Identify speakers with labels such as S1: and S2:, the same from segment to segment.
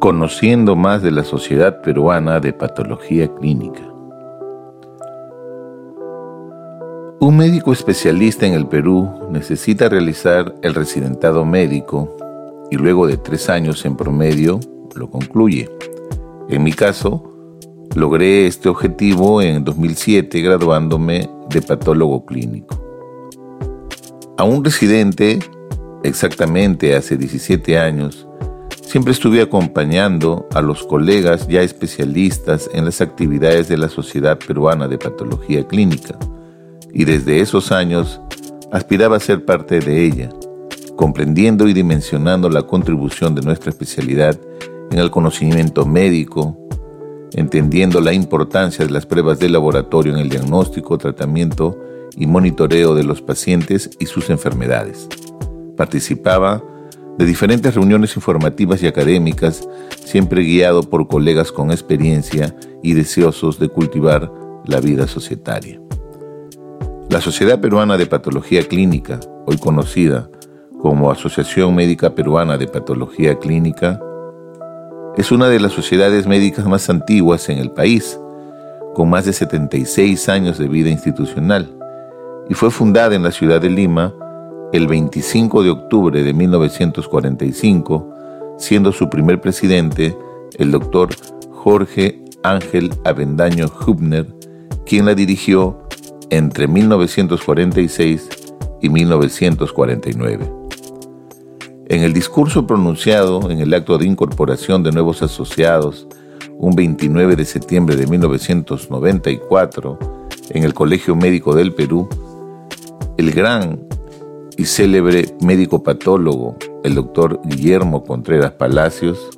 S1: Conociendo más de la Sociedad Peruana de Patología Clínica. Un médico especialista en el Perú necesita realizar el residentado médico y luego de tres años en promedio lo concluye. En mi caso, logré este objetivo en 2007 graduándome de patólogo clínico. A un residente, exactamente hace 17 años, Siempre estuve acompañando a los colegas ya especialistas en las actividades de la Sociedad Peruana de Patología Clínica y desde esos años aspiraba a ser parte de ella, comprendiendo y dimensionando la contribución de nuestra especialidad en el conocimiento médico, entendiendo la importancia de las pruebas de laboratorio en el diagnóstico, tratamiento y monitoreo de los pacientes y sus enfermedades. Participaba de diferentes reuniones informativas y académicas, siempre guiado por colegas con experiencia y deseosos de cultivar la vida societaria. La Sociedad Peruana de Patología Clínica, hoy conocida como Asociación Médica Peruana de Patología Clínica, es una de las sociedades médicas más antiguas en el país, con más de 76 años de vida institucional, y fue fundada en la ciudad de Lima el 25 de octubre de 1945, siendo su primer presidente el doctor Jorge Ángel Avendaño Hübner, quien la dirigió entre 1946 y 1949. En el discurso pronunciado en el acto de incorporación de nuevos asociados, un 29 de septiembre de 1994, en el Colegio Médico del Perú, el gran y célebre médico patólogo, el doctor Guillermo Contreras Palacios,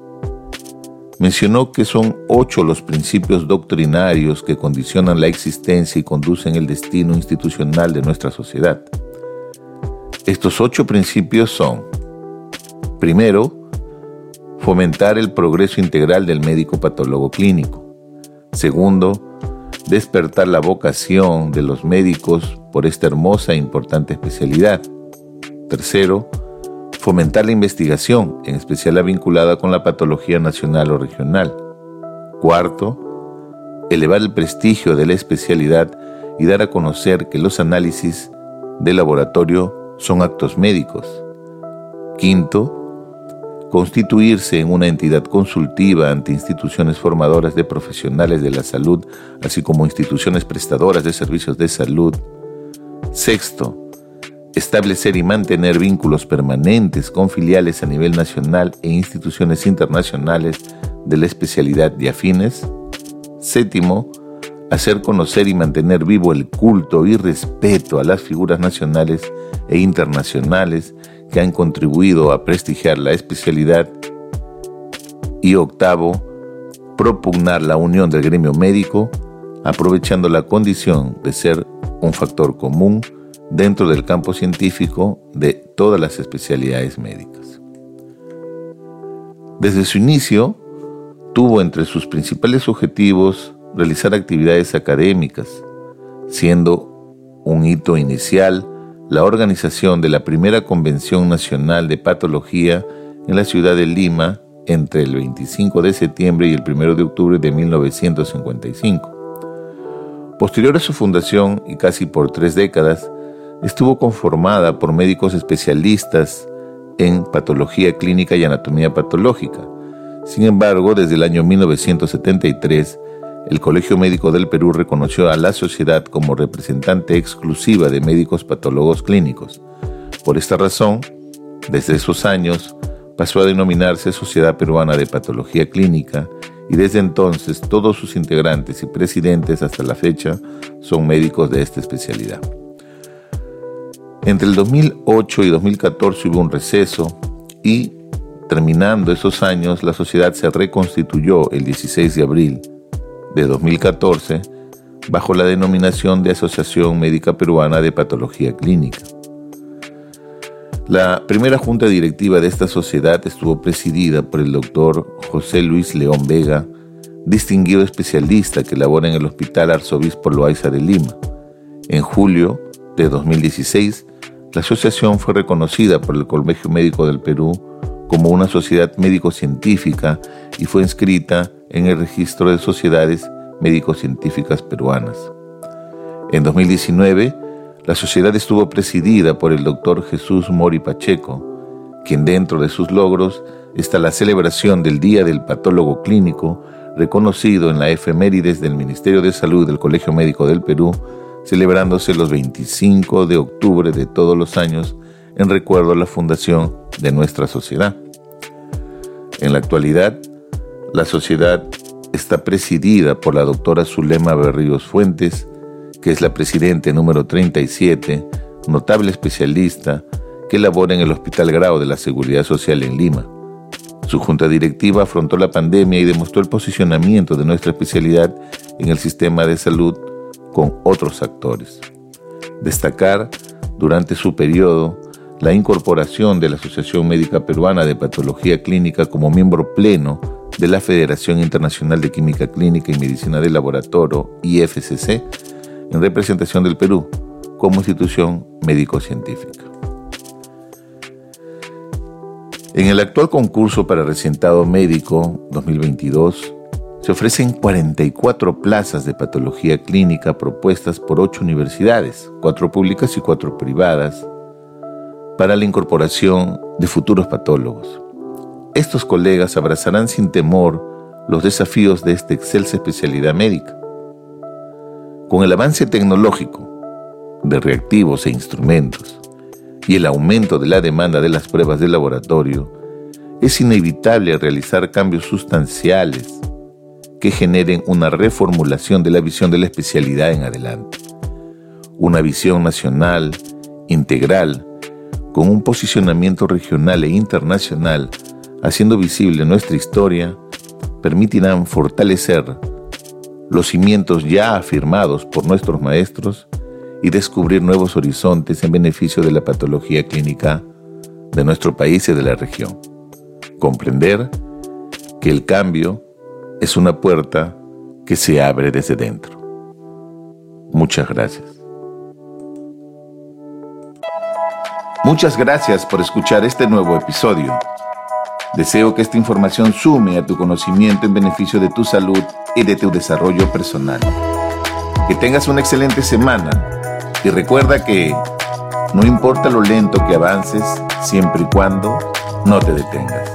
S1: mencionó que son ocho los principios doctrinarios que condicionan la existencia y conducen el destino institucional de nuestra sociedad. Estos ocho principios son, primero, fomentar el progreso integral del médico patólogo clínico. Segundo, despertar la vocación de los médicos por esta hermosa e importante especialidad. Tercero, fomentar la investigación, en especial la vinculada con la patología nacional o regional. Cuarto, elevar el prestigio de la especialidad y dar a conocer que los análisis de laboratorio son actos médicos. Quinto, constituirse en una entidad consultiva ante instituciones formadoras de profesionales de la salud, así como instituciones prestadoras de servicios de salud. Sexto, establecer y mantener vínculos permanentes con filiales a nivel nacional e instituciones internacionales de la especialidad de afines. Séptimo, hacer conocer y mantener vivo el culto y respeto a las figuras nacionales e internacionales que han contribuido a prestigiar la especialidad. Y octavo, propugnar la unión del gremio médico, aprovechando la condición de ser un factor común dentro del campo científico de todas las especialidades médicas. Desde su inicio, tuvo entre sus principales objetivos realizar actividades académicas, siendo un hito inicial la organización de la primera Convención Nacional de Patología en la ciudad de Lima entre el 25 de septiembre y el 1 de octubre de 1955. Posterior a su fundación y casi por tres décadas, estuvo conformada por médicos especialistas en patología clínica y anatomía patológica. Sin embargo, desde el año 1973, el Colegio Médico del Perú reconoció a la sociedad como representante exclusiva de médicos patólogos clínicos. Por esta razón, desde esos años, pasó a denominarse Sociedad Peruana de Patología Clínica y desde entonces todos sus integrantes y presidentes hasta la fecha son médicos de esta especialidad. Entre el 2008 y 2014 hubo un receso y terminando esos años la sociedad se reconstituyó el 16 de abril de 2014 bajo la denominación de Asociación Médica Peruana de Patología Clínica. La primera junta directiva de esta sociedad estuvo presidida por el doctor José Luis León Vega, distinguido especialista que labora en el Hospital Arzobispo Loaiza de Lima. En julio de 2016, la asociación fue reconocida por el Colegio Médico del Perú como una sociedad médico-científica y fue inscrita en el registro de sociedades médico-científicas peruanas. En 2019, la sociedad estuvo presidida por el doctor Jesús Mori Pacheco, quien dentro de sus logros está la celebración del Día del Patólogo Clínico, reconocido en la efemérides del Ministerio de Salud del Colegio Médico del Perú, celebrándose los 25 de octubre de todos los años en recuerdo a la fundación de nuestra sociedad. En la actualidad, la sociedad está presidida por la doctora Zulema Berríos Fuentes, que es la presidente número 37, notable especialista que labora en el Hospital Grau de la Seguridad Social en Lima. Su junta directiva afrontó la pandemia y demostró el posicionamiento de nuestra especialidad en el sistema de salud con otros actores. Destacar durante su periodo la incorporación de la Asociación Médica Peruana de Patología Clínica como miembro pleno de la Federación Internacional de Química Clínica y Medicina del Laboratorio, IFCC, en representación del Perú como institución médico-científica. En el actual concurso para recientado médico 2022, se ofrecen 44 plazas de patología clínica propuestas por ocho universidades, cuatro públicas y cuatro privadas, para la incorporación de futuros patólogos. Estos colegas abrazarán sin temor los desafíos de esta excelsa especialidad médica. Con el avance tecnológico de reactivos e instrumentos y el aumento de la demanda de las pruebas de laboratorio, es inevitable realizar cambios sustanciales que generen una reformulación de la visión de la especialidad en adelante. Una visión nacional, integral, con un posicionamiento regional e internacional haciendo visible nuestra historia, permitirán fortalecer los cimientos ya afirmados por nuestros maestros y descubrir nuevos horizontes en beneficio de la patología clínica de nuestro país y de la región. Comprender que el cambio es una puerta que se abre desde dentro. Muchas gracias. Muchas gracias por escuchar este nuevo episodio. Deseo que esta información sume a tu conocimiento en beneficio de tu salud y de tu desarrollo personal. Que tengas una excelente semana y recuerda que no importa lo lento que avances, siempre y cuando no te detengas.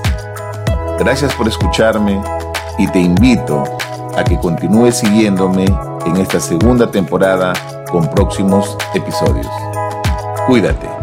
S1: Gracias por escucharme y te invito a que continúes siguiéndome en esta segunda temporada con próximos episodios. Cuídate.